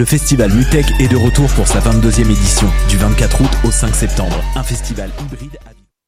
Le festival Mutech est de retour pour sa 22e édition, du 24 août au 5 septembre. Un festival hybride.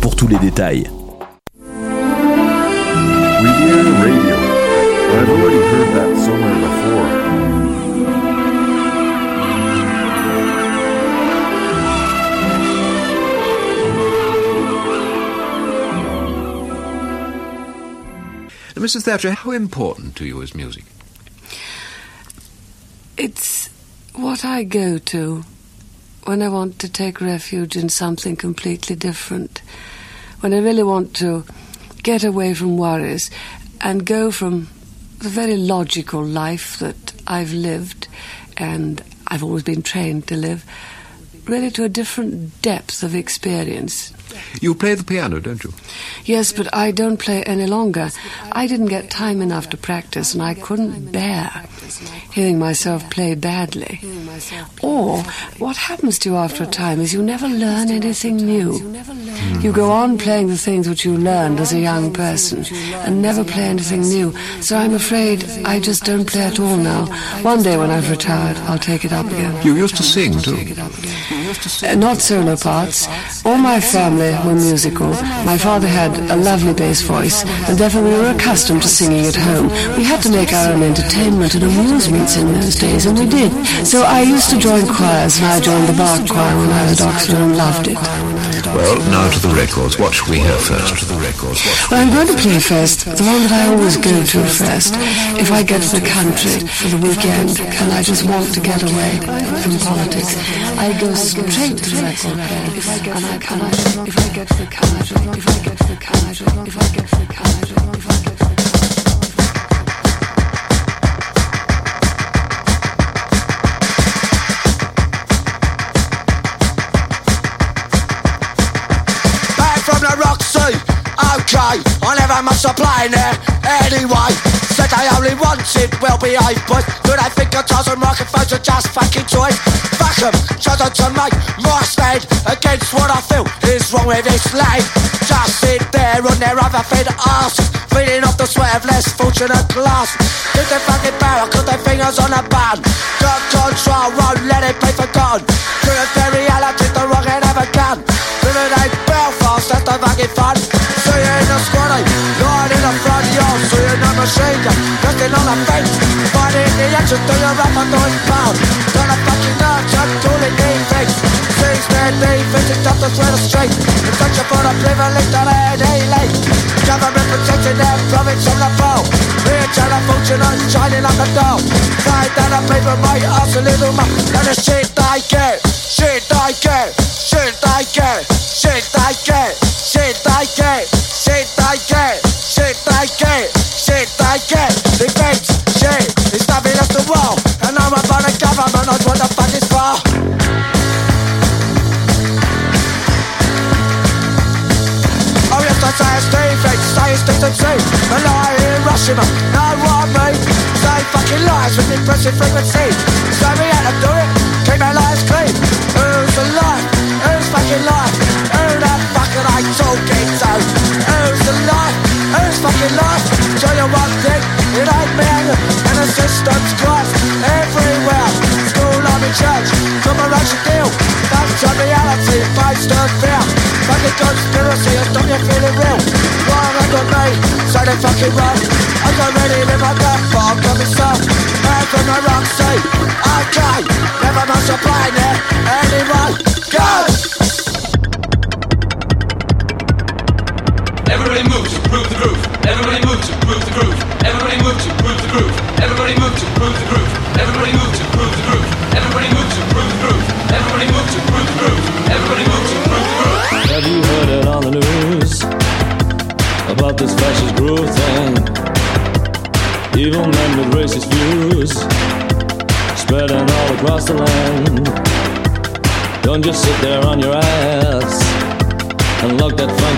pour tous les détails. Mrs. Thatcher, how important to you is music? It's what I go to when I want to take refuge in something completely different. When I really want to get away from worries and go from the very logical life that I've lived and I've always been trained to live, really to a different depth of experience. You play the piano, don't you? Yes, but I don't play any longer. I didn't get time enough to practice, and I couldn't bear hearing myself play badly. Or, what happens to you after a time is you never learn anything new. You go on playing the things which you learned as a young person and never play anything new. So I'm afraid I just don't play at all now. One day when I've retired, I'll take it up again. You used to sing, too. Uh, not solo parts. All my family were musical. My father had a lovely bass voice, and therefore we were accustomed to singing at home. We had to make our own entertainment and amusements in those days, and we did. So I used to join choirs, and I joined the Bach choir when I was at Oxford and loved it. Well, now to the records. What should we hear first? To the records. Well, I'm going to play first the one that I always go to first. If I get to the country for the weekend and I just want to get away from politics, I go straight to the record player. If I get to the country, if I get to the country, if I get to the country, if I get to the country, I never must supply there anyway. Said I only wanted well behaved boys. Do I think guitars and microphones are just fucking toys? Fuck 'em, chosen to make my stand against what I feel is wrong with this land. Just sit there on their other fed asses, feeding off the sweat of less fortunate class. Keep their fucking barrel, cut their fingers on the button. Got control, won't let it be forgotten. straight. It's such a for the privileged on a daylight. Government protecting their profits from the foe. We're trying to shining on the like a doll. Tied down a paper might a little more than the shit I get.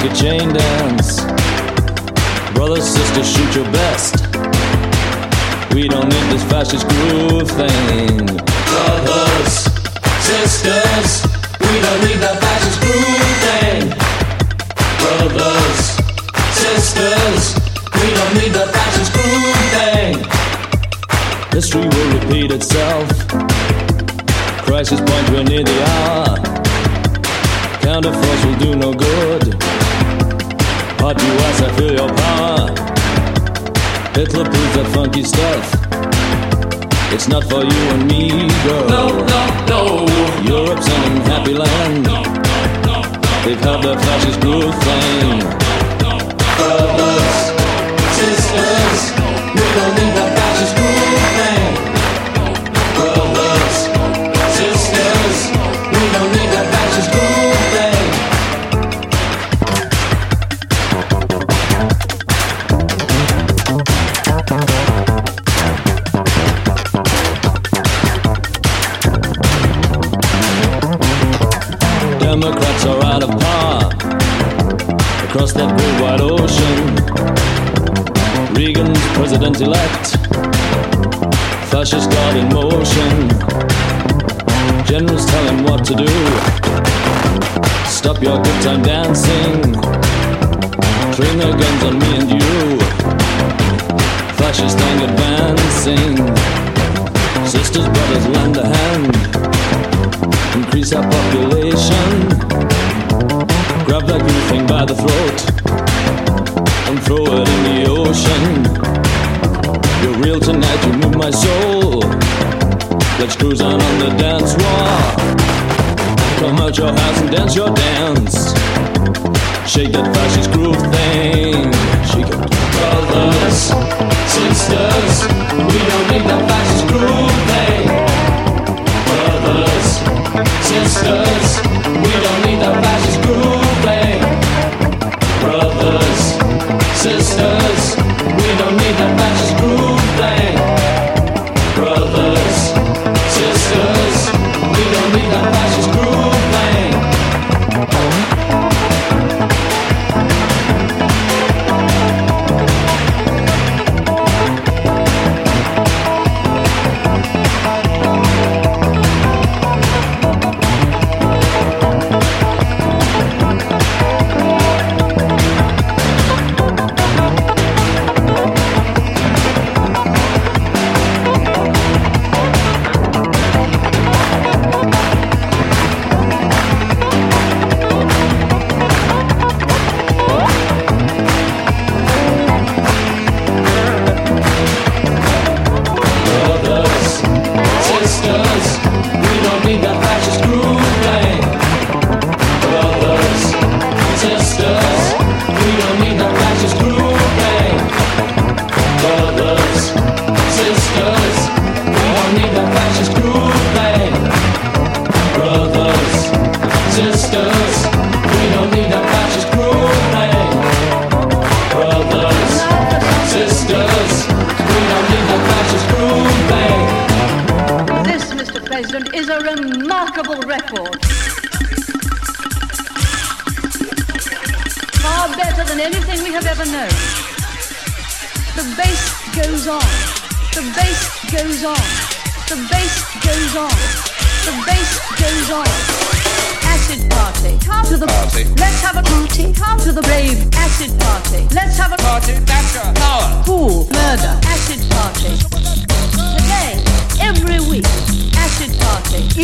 Funky chain dance. Brothers, sisters, shoot your best. We don't need this fascist groove thing. Brothers, sisters, we don't need that fascist groove thing. Brothers, sisters, we don't need that fascist groove thing. History will repeat itself. Crisis point, we're near the hour. Counterforce will do no good. Hot US, I feel your power. Hitler proves that funky stuff. It's not for you and me, girl. No, no, no. Europe's an unhappy land. They've had their fascist groove thing. Brothers, sisters, we don't need Reagan's president elect, fascist god in motion. Generals tell him what to do. Stop your good time dancing. Train their guns on me and you. Fascist gang advancing. Sisters, brothers, lend a hand increase our population. Grab that thing by the throat and throw it Tonight, you move my soul. Let's cruise on on the dance floor. Come out your house and dance your dance. Shake that fascist groove thing. Shake it. Brothers, sisters, we don't need that fascist groove thing. Brothers, sisters, we don't need that fascist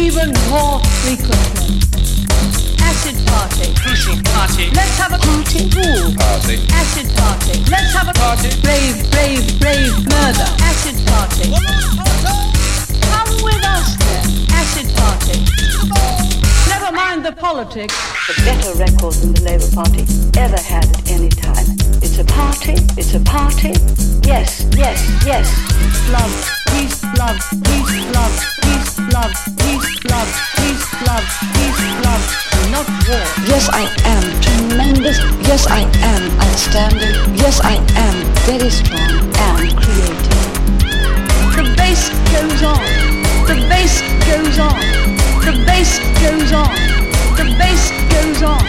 even more frequently. Acid party, crucial party. Let's have a party. Pool party. Acid party. Let's have a party. Brave, brave, brave murder. Acid party. Come with us then. Acid party. Never mind the politics. the better record than the Labour Party ever had at any time. It's a party, it's a party. Yes, yes, yes. Love, peace, love, peace, love, peace, love, peace, love, peace, love, peace, love, not war. Yes, I am tremendous. Yes, I am outstanding. Yes, I am very strong and creative. The bass goes on. The bass goes on. The bass goes on. The bass goes on.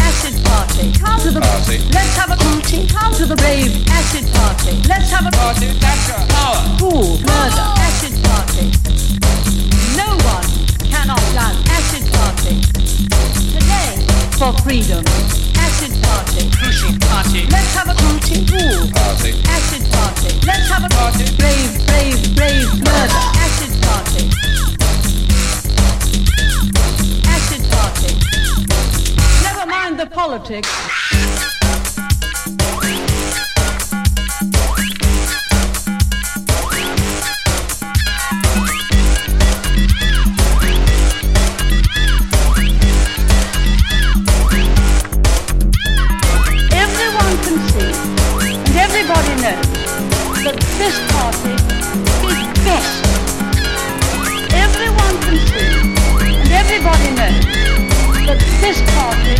Acid party. Come to the Party. Let's have a party. Come to the rave. Acid party. Let's have a Party, power. Fool, murder, acid party. No one cannot dance acid party. Today, for freedom, acid party. Crucial party. Let's have a party. Fool, Party. acid party. Let's have a Party. Brave, brave, brave, murder, acid party. Mind the politics. Everyone can see, and everybody knows, that this party is best. Everyone can see, and everybody knows, that this party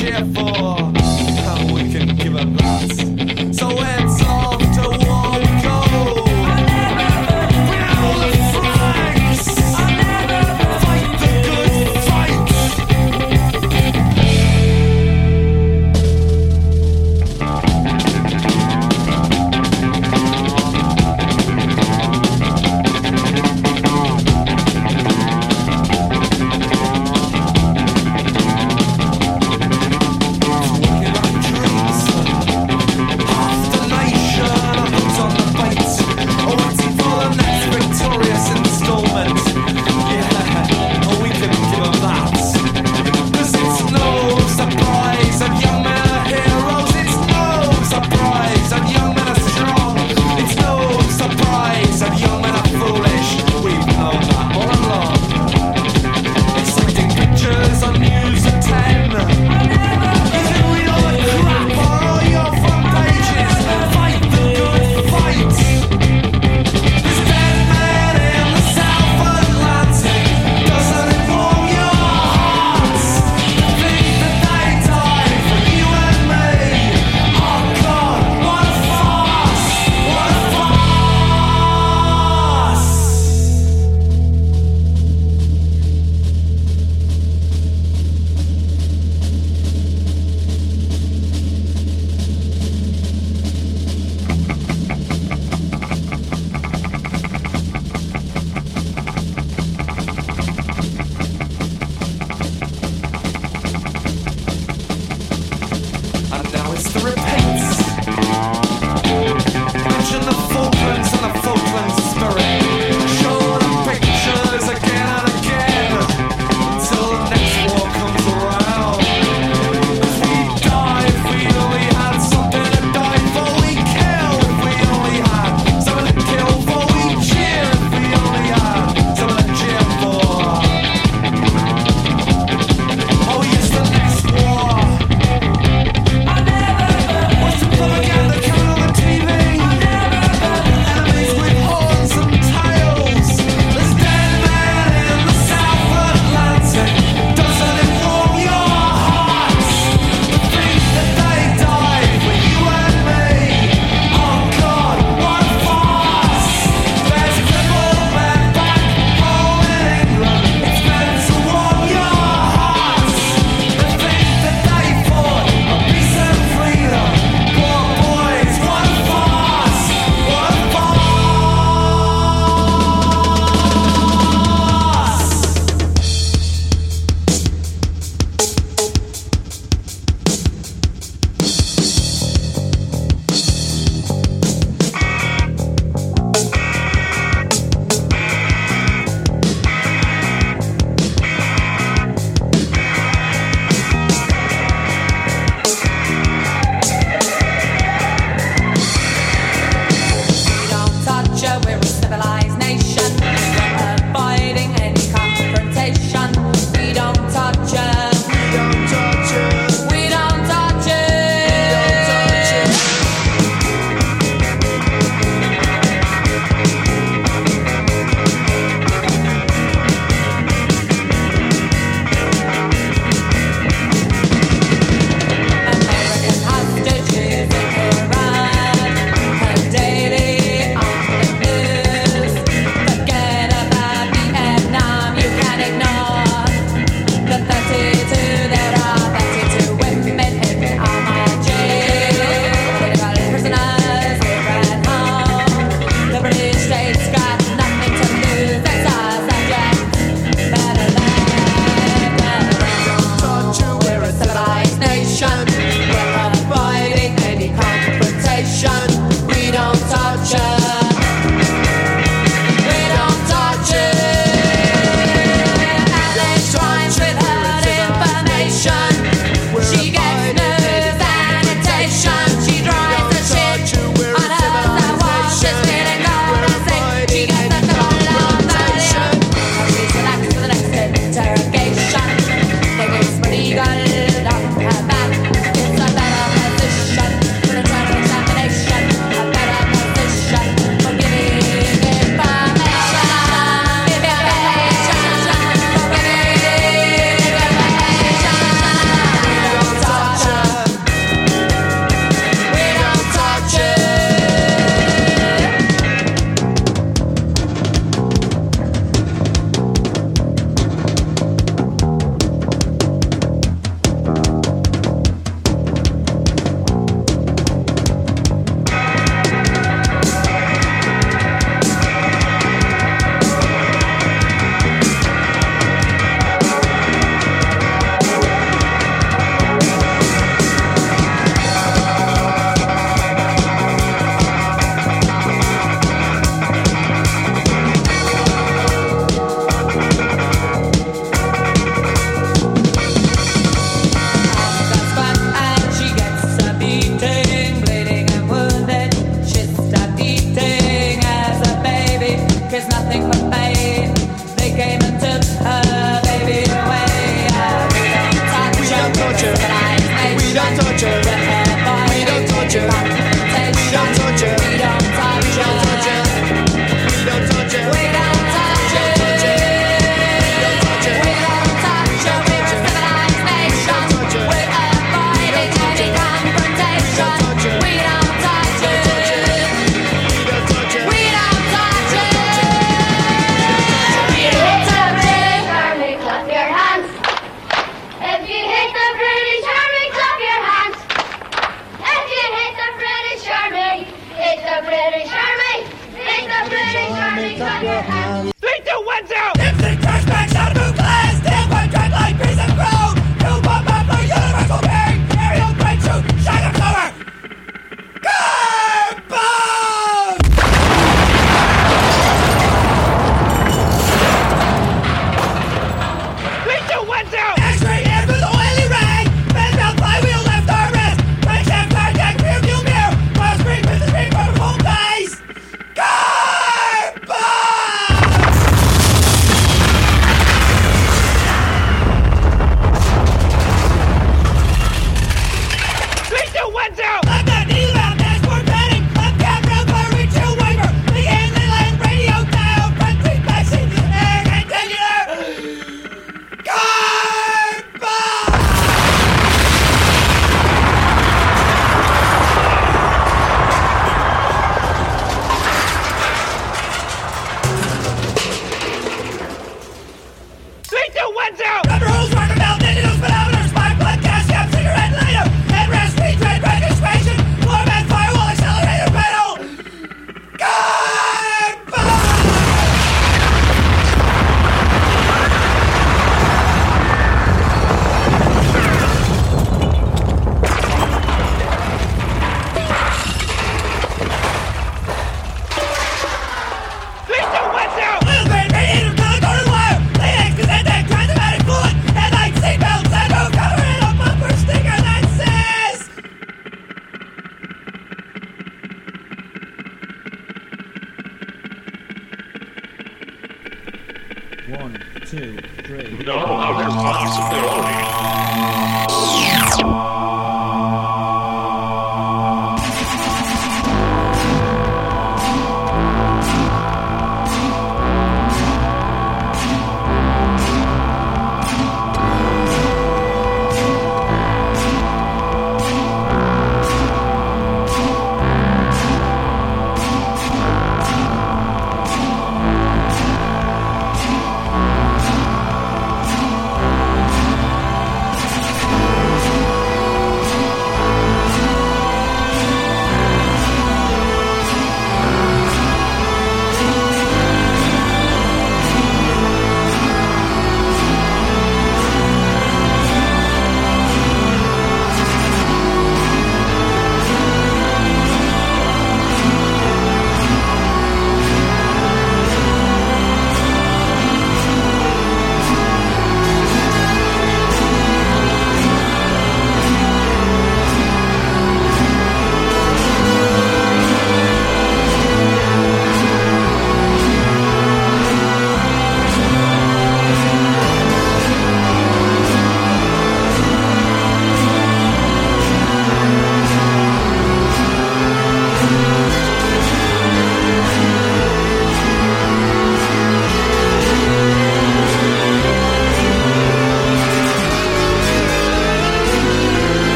something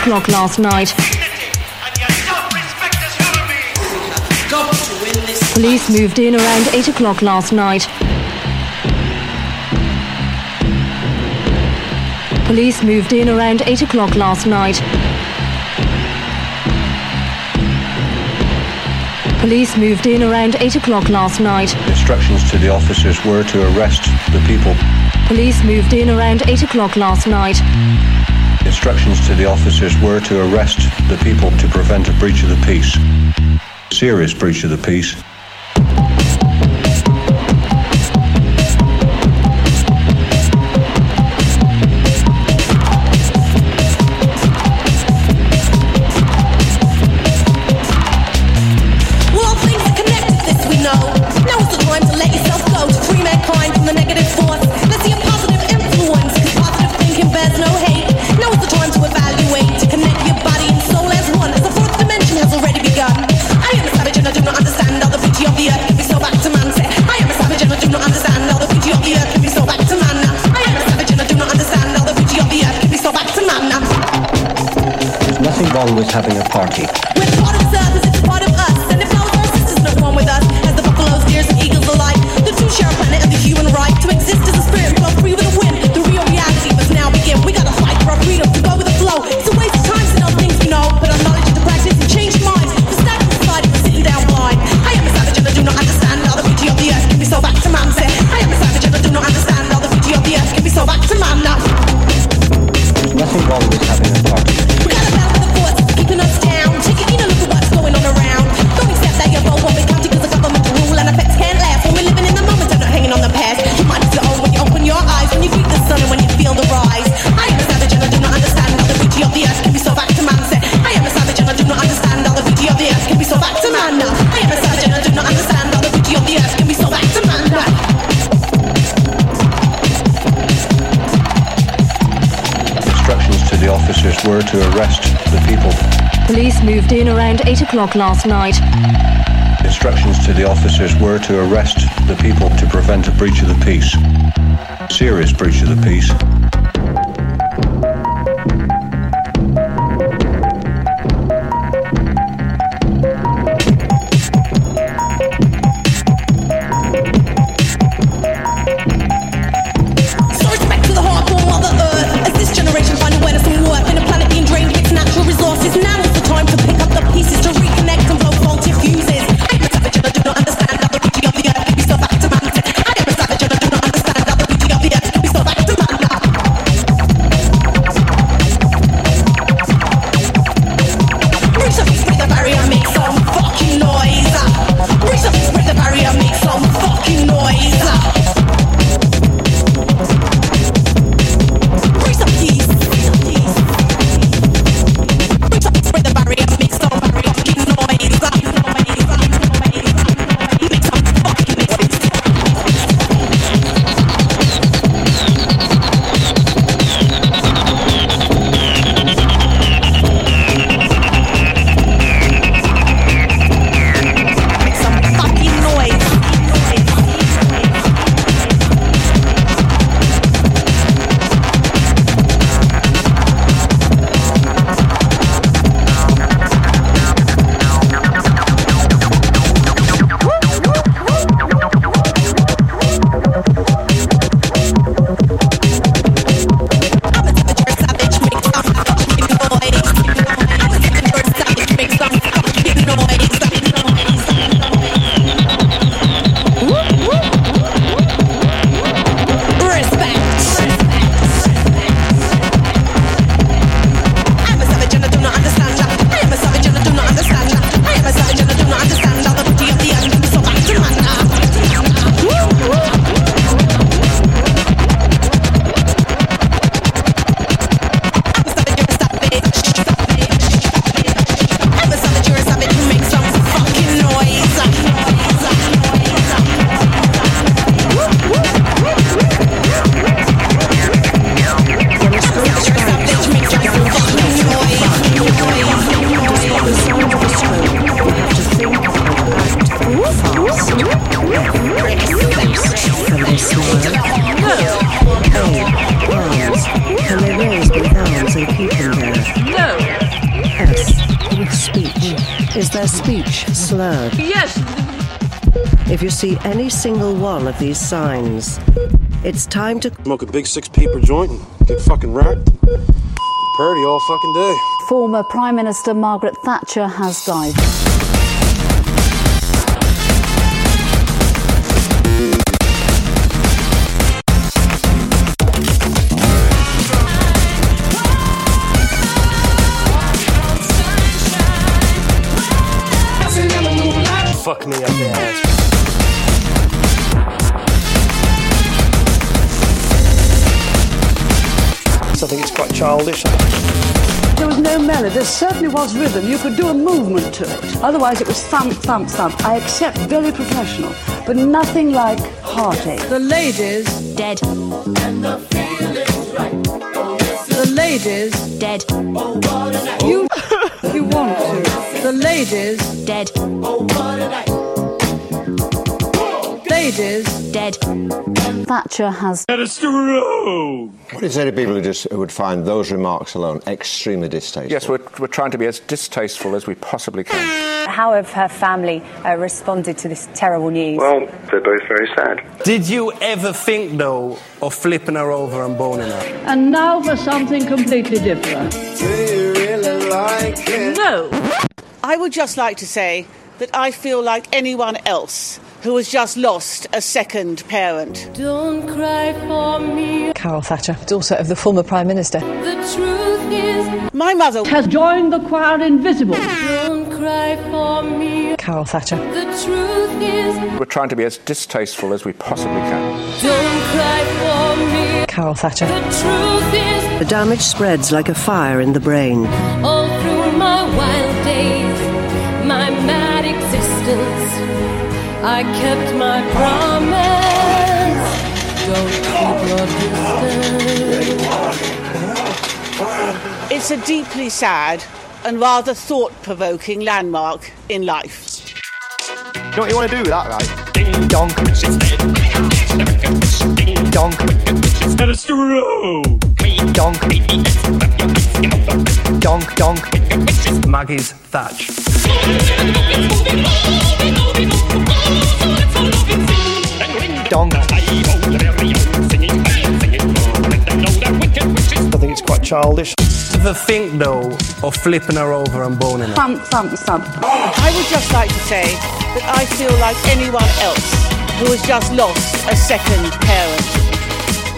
o'clock last night. Police moved in around 8 o'clock last night. Police moved in around 8 o'clock last night. Police moved in around 8 o'clock last night. Instructions to the officers were to arrest the people. Police moved in around 8 o'clock last night. Instructions to the officers were to arrest the people to prevent a breach of the peace. Serious breach of the peace. always having a party. the people. Police moved in around 8 o'clock last night. Instructions to the officers were to arrest the people to prevent a breach of the peace. Serious breach of the peace. Of these signs, it's time to Smoke a big six paper joint and get fucking wrecked. Party all fucking day. Former Prime Minister Margaret Thatcher has died. Childish. There was no melody. There certainly was rhythm. You could do a movement to it. Otherwise, it was thump, thump, thump. I accept very professional, but nothing like heartache. The ladies dead. The ladies dead. You, you want to. The ladies dead. Ladies dead. Thatcher has. What do you say to people who just who would find those remarks alone extremely distasteful? Yes, we're, we're trying to be as distasteful as we possibly can. How have her family uh, responded to this terrible news? Well, they're both very sad. Did you ever think, though, of flipping her over and boning her? And now for something completely different. Do you really like it? No. I would just like to say that I feel like anyone else who has just lost a second parent. Don't cry for me. Carol Thatcher, daughter of the former Prime Minister. The truth is, My mother Has joined the choir invisible. don't cry for me. Carol Thatcher. The truth is, We're trying to be as distasteful as we possibly can. don't cry for me. Carol Thatcher. The truth is, The damage spreads like a fire in the brain. all I kept my promise. Don't keep your distance. It's a deeply sad and rather thought provoking landmark in life. You know what you want to do with that, right? Ding dong. Ding dong. Let us through. Dong. Dong dong. Maggie's Thatch. Dong. I think it's quite childish. Ever think, though, of flipping her over and boning her? Thump, thump, thump. I would just like to say that I feel like anyone else who has just lost a second parent.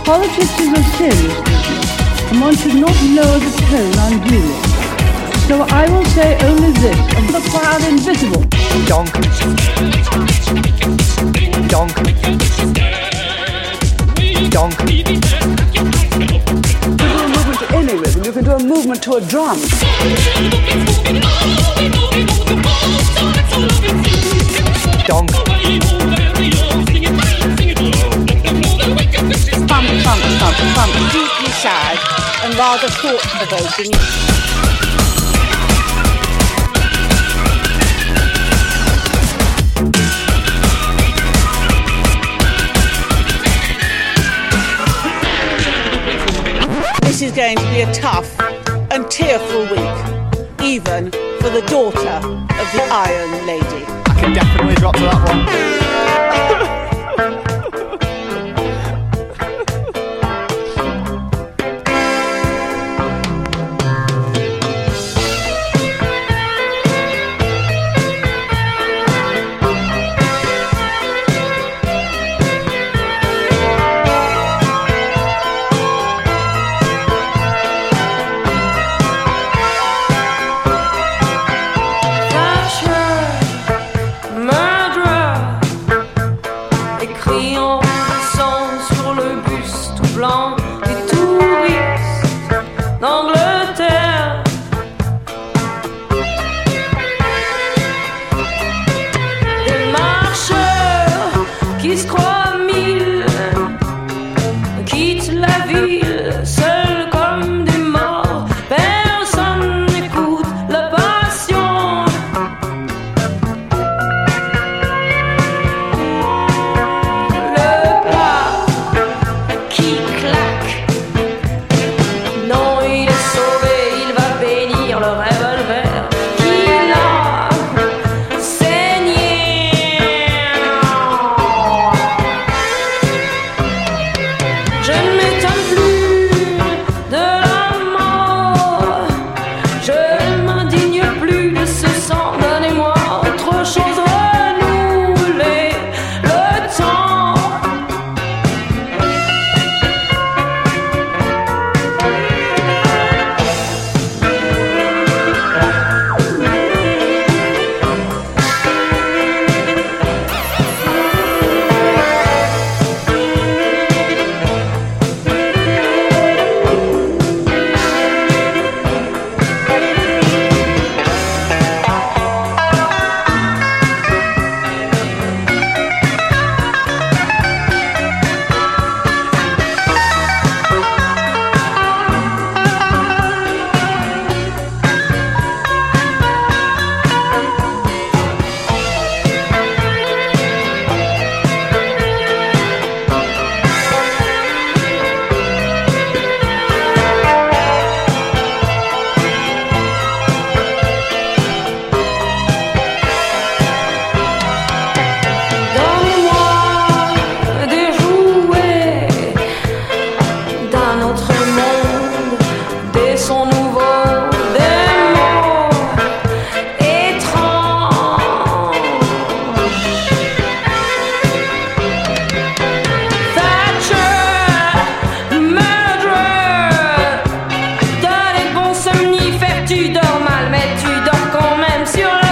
Politics is a serious business, and one should not lower the tone unduly. So I will say only this, of the choir invisible. Dong. Dong. Dong. You can do a movement to any rhythm. You can do a movement to a drum. Dong. Thump, thump, thump, thump. Deeply sad and rather thought provoking. This is going to be a tough and tearful week, even for the daughter of the Iron Lady. I can definitely drop to that one.